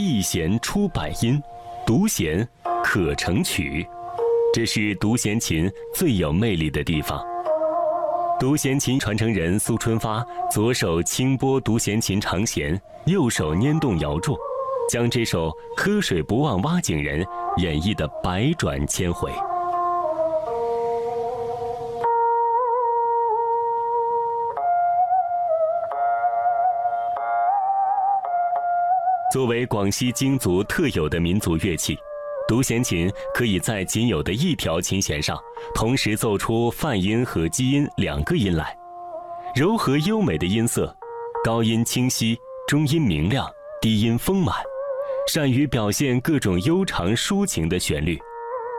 一弦出百音，独弦可成曲。这是独弦琴最有魅力的地方。独弦琴传承人苏春发，左手轻拨独弦琴长弦，右手拈动摇柱，将这首《喝水不忘挖井人》演绎的百转千回。作为广西京族特有的民族乐器，独弦琴可以在仅有的一条琴弦上同时奏出泛音和基音两个音来，柔和优美的音色，高音清晰，中音明亮，低音丰满，善于表现各种悠长抒情的旋律，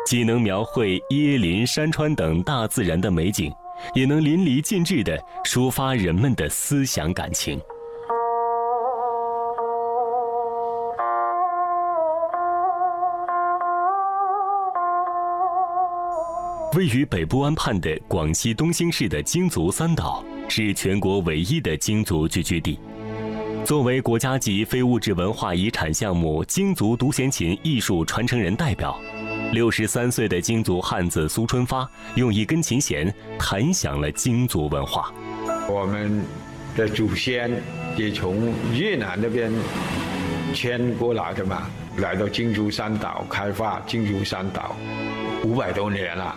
既能描绘椰林山川等大自然的美景，也能淋漓尽致地抒发人们的思想感情。位于北部湾畔的广西东兴市的京族三岛，是全国唯一的京族聚居地。作为国家级非物质文化遗产项目京族独弦琴艺术传承人代表，六十三岁的京族汉子苏春发，用一根琴弦弹响了京族文化。我们的祖先也从越南那边迁过来的嘛，来到京族三岛开发京族三岛五百多年了。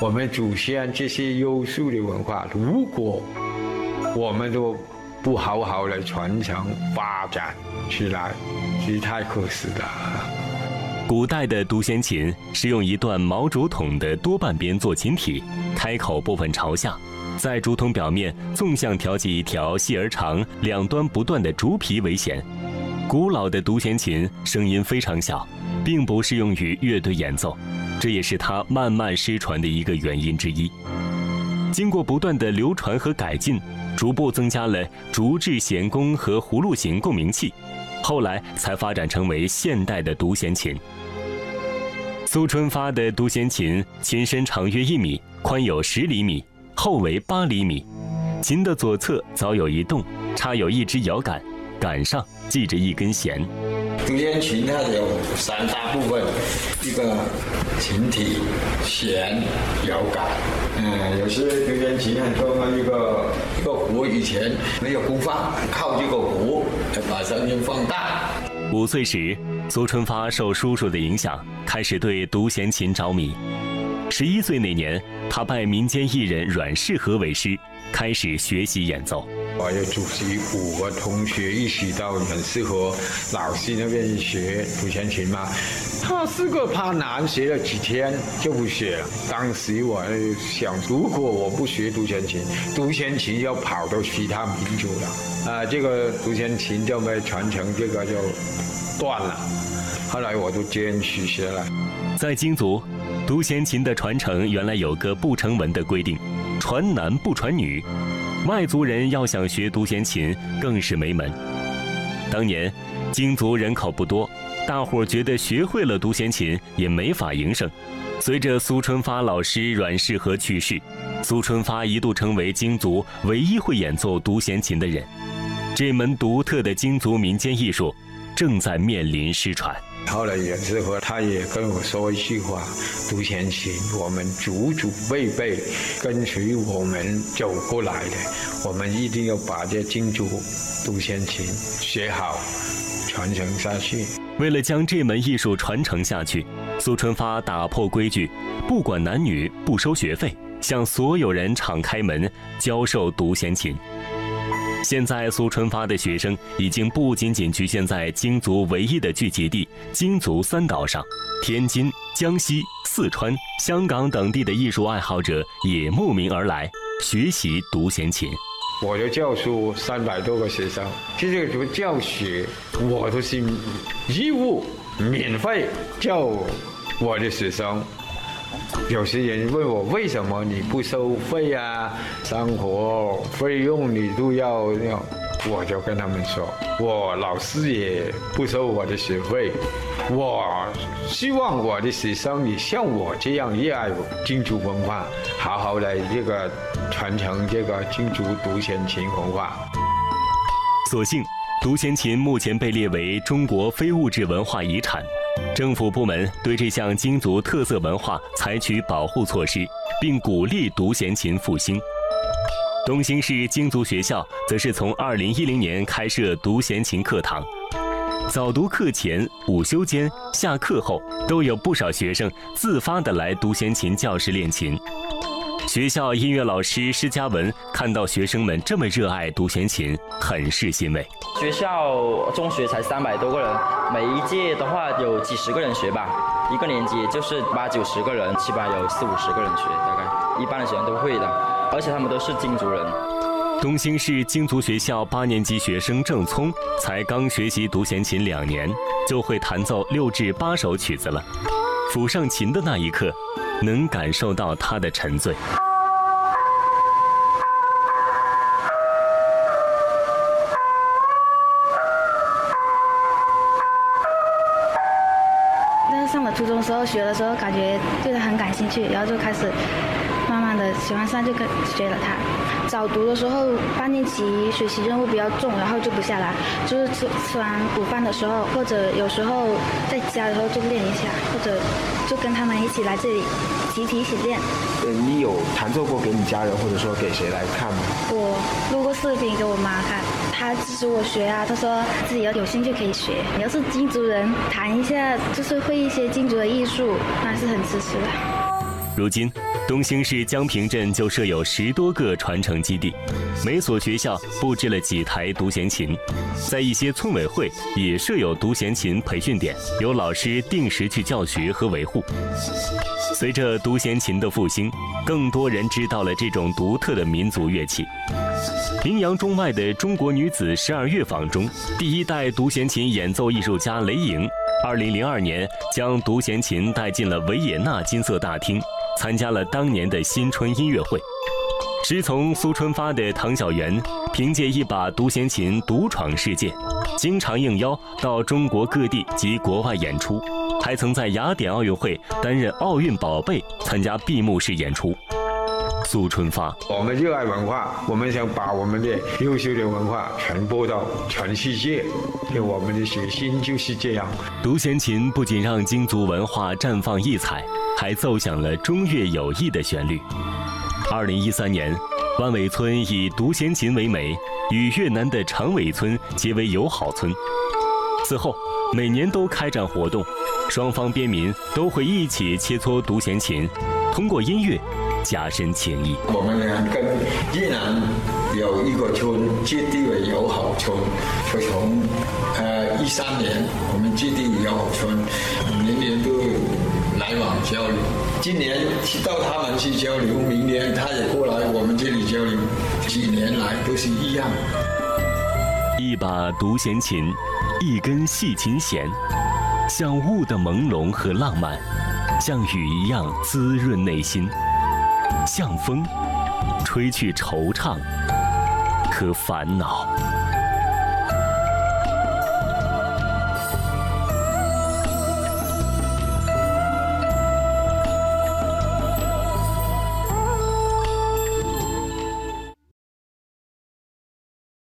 我们祖先这些优秀的文化，如果我们都不好好的传承发展起来，是太可惜了。古代的独弦琴是用一段毛竹筒的多半边做琴体，开口部分朝下，在竹筒表面纵向挑起一条细而长、两端不断的竹皮为弦。古老的独弦琴声音非常小，并不适用于乐队演奏。这也是它慢慢失传的一个原因之一。经过不断的流传和改进，逐步增加了竹制弦弓和葫芦形共鸣器，后来才发展成为现代的独弦琴。苏春发的独弦琴琴身长约一米，宽有十厘米，厚为八厘米。琴的左侧早有一洞，插有一支摇杆，杆上系着一根弦。独弦琴它有三大部分，一个琴体、弦、摇杆。嗯，有些独弦琴很重要一个一个鼓，以前没有鼓放，靠这个鼓来把声音放大。五岁时，苏春发受叔叔的影响，开始对独弦琴着迷。十一岁那年，他拜民间艺人阮世和为师，开始学习演奏。我要组织五个同学一起到很适合老师那边学独弦琴嘛。他是个怕难，学了几天就不学了。当时我想，如果我不学独弦琴，独弦琴要跑到其他民族了，啊，这个独弦琴就被传承，这个就断了。后来我就坚持学了。在京族，独弦琴的传承原来有个不成文的规定：传男不传女。外族人要想学独弦琴，更是没门。当年，京族人口不多，大伙儿觉得学会了独弦琴也没法营生。随着苏春发老师阮世和去世，苏春发一度成为京族唯一会演奏独弦琴的人。这门独特的京族民间艺术，正在面临失传。后来袁世和他也跟我说一句话：“独弦琴，我们祖祖辈辈跟随我们走过来的，我们一定要把这京族独弦琴学好，传承下去。”为了将这门艺术传承下去，苏春发打破规矩，不管男女，不收学费，向所有人敞开门教授独弦琴。现在，苏春发的学生已经不仅仅局限在京族唯一的聚集地京族三岛上，天津、江西、四川、香港等地的艺术爱好者也慕名而来学习独弦琴。我就教书三百多个学生，这个什么教学，我都是义务、免费教我的学生。有些人问我为什么你不收费啊？生活费用你都要要，我就跟他们说，我老师也不收我的学费。我希望我的学生也像我这样热爱京族文化，好好的这个传承这个金竹独弦琴文化。所幸，独弦琴目前被列为中国非物质文化遗产，政府部门对这项京族特色文化采取保护措施，并鼓励独弦琴复兴。东兴市京族学校则是从2010年开设独弦琴课堂，早读课前、午休间、下课后，都有不少学生自发地来独弦琴教室练琴。学校音乐老师施嘉文看到学生们这么热爱独弦琴，很是欣慰。学校中学才三百多个人，每一届的话有几十个人学吧，一个年级就是八九十个人，起码有四五十个人学，大概一般的学生都会的，而且他们都是京族人。东兴市京族学校八年级学生郑聪才刚学习独弦琴两年，就会弹奏六至八首曲子了。抚上琴的那一刻。能感受到他的沉醉。但是上了初中时候学的时候，感觉对他很感兴趣，然后就开始喜欢上，就跟学了它。早读的时候，八年级学习任务比较重，然后就不下来，就是吃吃完午饭的时候，或者有时候在家的时候就练一下，或者就跟他们一起来这里。集体一起练。呃，你有弹奏过给你家人，或者说给谁来看吗？我录过视频给我妈看，她支持我学啊。她说自己要有兴趣可以学。你要是金族人，弹一下就是会一些金族的艺术，那是很支持的。如今。东兴市江平镇就设有十多个传承基地，每所学校布置了几台独弦琴，在一些村委会也设有独弦琴培训点，由老师定时去教学和维护。随着独弦琴的复兴，更多人知道了这种独特的民族乐器。名扬中外的中国女子十二乐坊中，第一代独弦琴演奏艺术家雷莹，二零零二年将独弦琴带进了维也纳金色大厅。参加了当年的新春音乐会，师从苏春发的唐小圆，凭借一把独弦琴独闯世界，经常应邀到中国各地及国外演出，还曾在雅典奥运会担任奥运宝贝，参加闭幕式演出。苏春发，我们热爱文化，我们想把我们的优秀的文化传播到全世界，就我们的决心就是这样。独弦琴不仅让京族文化绽放异彩。还奏响了中越友谊的旋律。二零一三年，万尾村以独弦琴为媒，与越南的长尾村结为友好村。此后，每年都开展活动，双方边民都会一起切磋独弦琴，通过音乐加深情谊。我们呢跟越南有一个村结缔为友好村，就从呃一三年我们结缔为友好村，年年都。来往交流，今年到他们去交流，明年他也过来我们这里交流，几年来都是一样。一把独弦琴，一根细琴弦，像雾的朦胧和浪漫，像雨一样滋润内心，像风，吹去惆怅和烦恼。